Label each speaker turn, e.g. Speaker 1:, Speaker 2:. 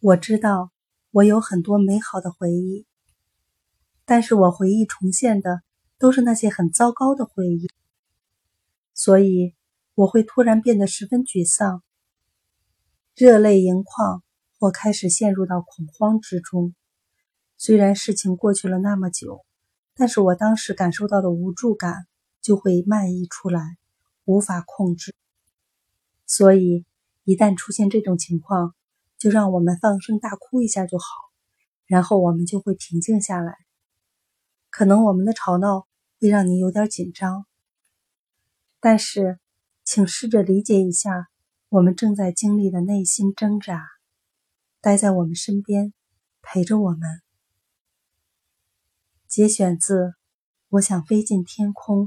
Speaker 1: 我知道我有很多美好的回忆，但是我回忆重现的都是那些很糟糕的回忆，所以我会突然变得十分沮丧，热泪盈眶，或开始陷入到恐慌之中。虽然事情过去了那么久，但是我当时感受到的无助感就会漫溢出来，无法控制。所以，一旦出现这种情况，就让我们放声大哭一下就好，然后我们就会平静下来。可能我们的吵闹会让你有点紧张，但是，请试着理解一下我们正在经历的内心挣扎，待在我们身边，陪着我们。节选自《我想飞进天空》。